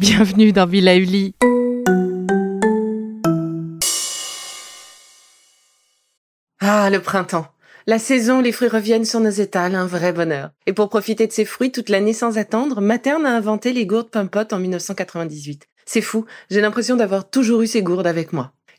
bienvenue dans Villa Uli. Ah, le printemps. La saison, les fruits reviennent sur nos étals, un vrai bonheur. Et pour profiter de ces fruits toute l'année sans attendre, Materne a inventé les gourdes Pimpot en 1998. C'est fou, j'ai l'impression d'avoir toujours eu ces gourdes avec moi.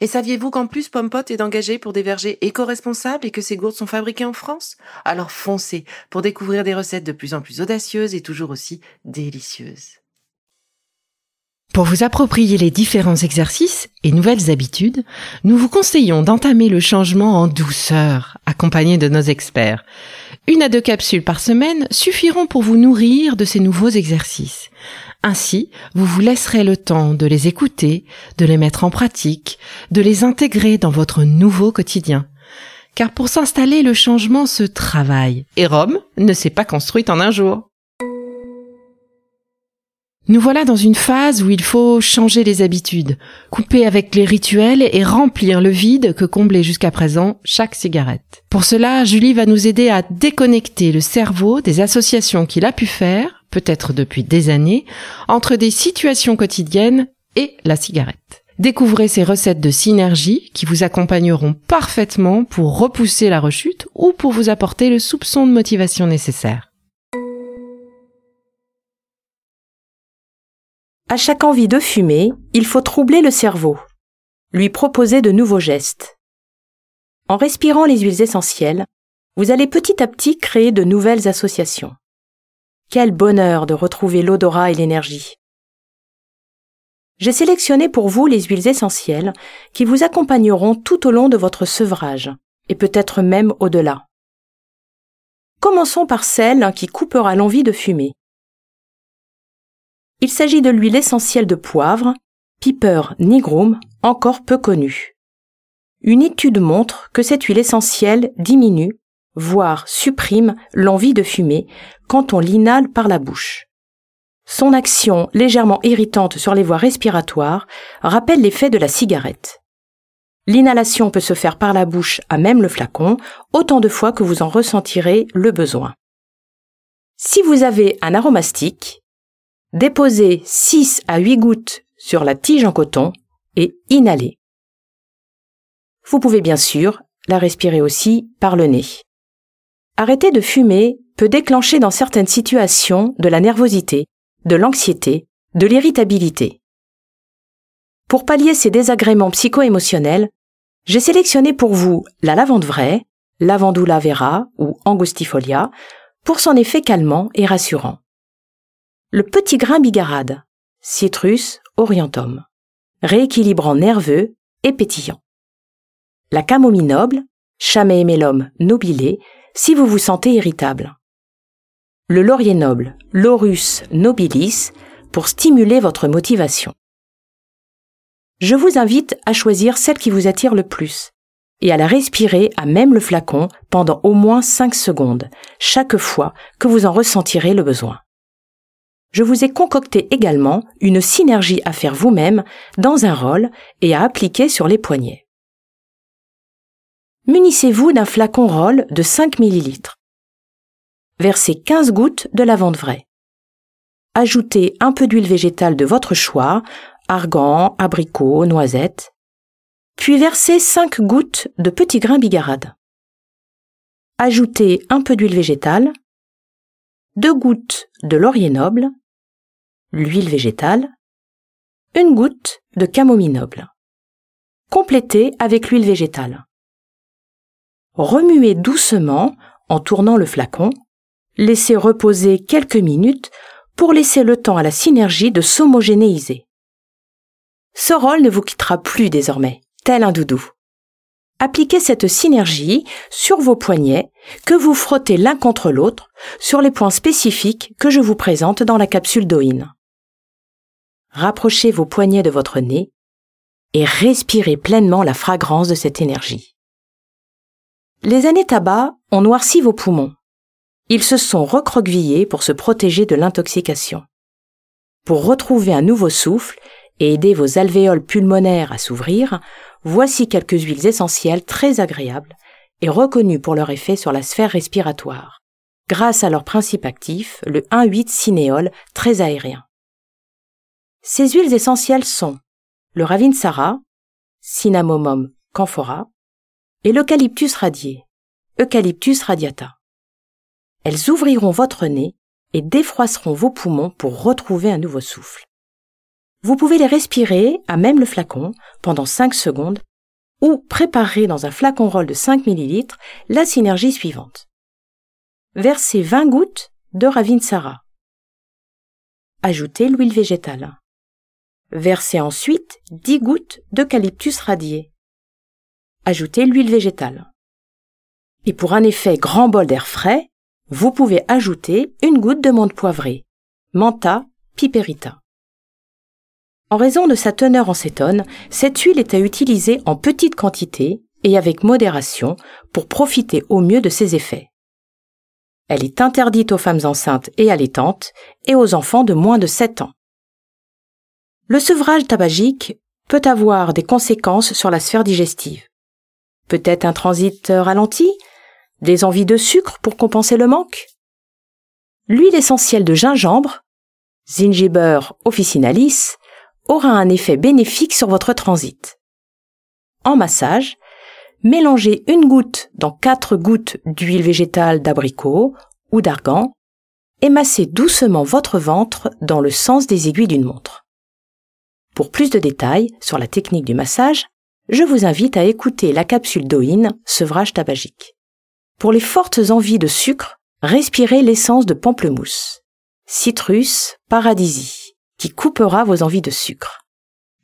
Et saviez-vous qu'en plus Pompot est engagé pour des vergers éco-responsables et que ces gourdes sont fabriquées en France? Alors foncez pour découvrir des recettes de plus en plus audacieuses et toujours aussi délicieuses. Pour vous approprier les différents exercices et nouvelles habitudes, nous vous conseillons d'entamer le changement en douceur, accompagné de nos experts. Une à deux capsules par semaine suffiront pour vous nourrir de ces nouveaux exercices. Ainsi, vous vous laisserez le temps de les écouter, de les mettre en pratique, de les intégrer dans votre nouveau quotidien. Car pour s'installer, le changement se travaille, et Rome ne s'est pas construite en un jour. Nous voilà dans une phase où il faut changer les habitudes, couper avec les rituels et remplir le vide que comblait jusqu'à présent chaque cigarette. Pour cela, Julie va nous aider à déconnecter le cerveau des associations qu'il a pu faire, peut-être depuis des années, entre des situations quotidiennes et la cigarette. Découvrez ces recettes de synergie qui vous accompagneront parfaitement pour repousser la rechute ou pour vous apporter le soupçon de motivation nécessaire. À chaque envie de fumer, il faut troubler le cerveau, lui proposer de nouveaux gestes. En respirant les huiles essentielles, vous allez petit à petit créer de nouvelles associations. Quel bonheur de retrouver l'odorat et l'énergie. J'ai sélectionné pour vous les huiles essentielles qui vous accompagneront tout au long de votre sevrage, et peut-être même au-delà. Commençons par celle qui coupera l'envie de fumer. Il s'agit de l'huile essentielle de poivre, Piper nigrum, encore peu connue. Une étude montre que cette huile essentielle diminue, voire supprime l'envie de fumer quand on l'inhale par la bouche. Son action légèrement irritante sur les voies respiratoires rappelle l'effet de la cigarette. L'inhalation peut se faire par la bouche à même le flacon, autant de fois que vous en ressentirez le besoin. Si vous avez un aromastique, Déposez 6 à 8 gouttes sur la tige en coton et inhalez. Vous pouvez bien sûr la respirer aussi par le nez. Arrêter de fumer peut déclencher dans certaines situations de la nervosité, de l'anxiété, de l'irritabilité. Pour pallier ces désagréments psycho-émotionnels, j'ai sélectionné pour vous la lavande vraie, lavandula vera ou angustifolia, pour son effet calmant et rassurant le petit grain bigarade, Citrus orientum, rééquilibrant nerveux et pétillant. La camomille noble, Chamémélomme nobilé, si vous vous sentez irritable. Le laurier noble, Laurus nobilis, pour stimuler votre motivation. Je vous invite à choisir celle qui vous attire le plus et à la respirer à même le flacon pendant au moins 5 secondes, chaque fois que vous en ressentirez le besoin je vous ai concocté également une synergie à faire vous-même dans un rôle et à appliquer sur les poignets. Munissez-vous d'un flacon roll de 5 ml. Versez 15 gouttes de lavande vraie. Ajoutez un peu d'huile végétale de votre choix, argan, abricot, noisette. Puis versez 5 gouttes de petits grains bigarade. Ajoutez un peu d'huile végétale, 2 gouttes de laurier noble l'huile végétale, une goutte de camomille noble. Complétez avec l'huile végétale. Remuez doucement en tournant le flacon, laissez reposer quelques minutes pour laisser le temps à la synergie de s'homogénéiser. Ce rôle ne vous quittera plus désormais, tel un doudou. Appliquez cette synergie sur vos poignets que vous frottez l'un contre l'autre sur les points spécifiques que je vous présente dans la capsule d'Oin rapprochez vos poignets de votre nez et respirez pleinement la fragrance de cette énergie. Les années tabac ont noirci vos poumons. Ils se sont recroquevillés pour se protéger de l'intoxication. Pour retrouver un nouveau souffle et aider vos alvéoles pulmonaires à s'ouvrir, voici quelques huiles essentielles très agréables et reconnues pour leur effet sur la sphère respiratoire, grâce à leur principe actif, le 1,8-cinéol très aérien. Ces huiles essentielles sont le ravinsara, Cinnamomum camphora, et l'eucalyptus radié, Eucalyptus radiata. Elles ouvriront votre nez et défroisseront vos poumons pour retrouver un nouveau souffle. Vous pouvez les respirer à même le flacon pendant 5 secondes ou préparer dans un flacon roll de 5 ml la synergie suivante. Versez 20 gouttes de ravinsara. Ajoutez l'huile végétale. Versez ensuite 10 gouttes d'eucalyptus radié. Ajoutez l'huile végétale. Et pour un effet grand bol d'air frais, vous pouvez ajouter une goutte de menthe poivrée, Manta piperita. En raison de sa teneur en cétone, cette huile est à utiliser en petite quantité et avec modération pour profiter au mieux de ses effets. Elle est interdite aux femmes enceintes et allaitantes et aux enfants de moins de 7 ans. Le sevrage tabagique peut avoir des conséquences sur la sphère digestive. Peut-être un transit ralenti, des envies de sucre pour compenser le manque. L'huile essentielle de gingembre, Zingiber officinalis, aura un effet bénéfique sur votre transit. En massage, mélangez une goutte dans quatre gouttes d'huile végétale d'abricot ou d'argan et massez doucement votre ventre dans le sens des aiguilles d'une montre. Pour plus de détails sur la technique du massage, je vous invite à écouter la capsule d'Oïne, sevrage tabagique. Pour les fortes envies de sucre, respirez l'essence de pamplemousse, citrus, paradisi, qui coupera vos envies de sucre.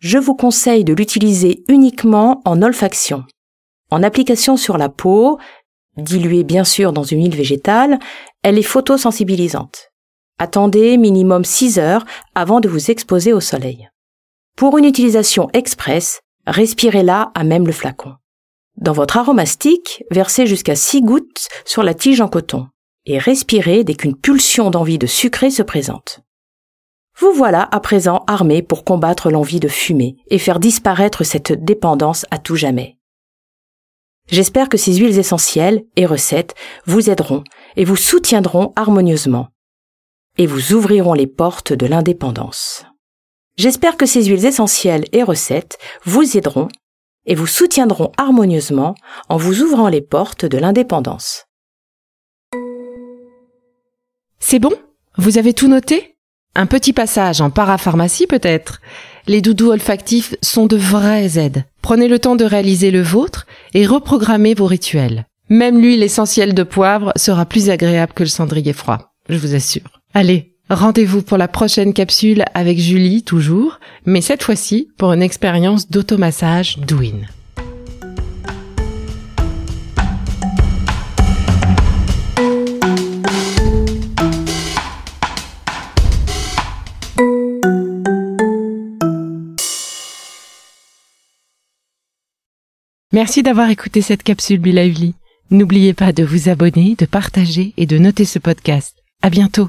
Je vous conseille de l'utiliser uniquement en olfaction. En application sur la peau, diluée bien sûr dans une huile végétale, elle est photosensibilisante. Attendez minimum 6 heures avant de vous exposer au soleil. Pour une utilisation express, respirez-la à même le flacon. Dans votre aromastique, versez jusqu'à 6 gouttes sur la tige en coton et respirez dès qu'une pulsion d'envie de sucrer se présente. Vous voilà à présent armé pour combattre l'envie de fumer et faire disparaître cette dépendance à tout jamais. J'espère que ces huiles essentielles et recettes vous aideront et vous soutiendront harmonieusement et vous ouvriront les portes de l'indépendance. J'espère que ces huiles essentielles et recettes vous aideront et vous soutiendront harmonieusement en vous ouvrant les portes de l'indépendance. C'est bon? Vous avez tout noté? Un petit passage en parapharmacie peut-être? Les doudous olfactifs sont de vraies aides. Prenez le temps de réaliser le vôtre et reprogrammez vos rituels. Même l'huile essentielle de poivre sera plus agréable que le cendrier froid, je vous assure. Allez, Rendez-vous pour la prochaine capsule avec Julie, toujours, mais cette fois-ci pour une expérience d'automassage Douin. Merci d'avoir écouté cette capsule Bilavely. N'oubliez pas de vous abonner, de partager et de noter ce podcast. À bientôt!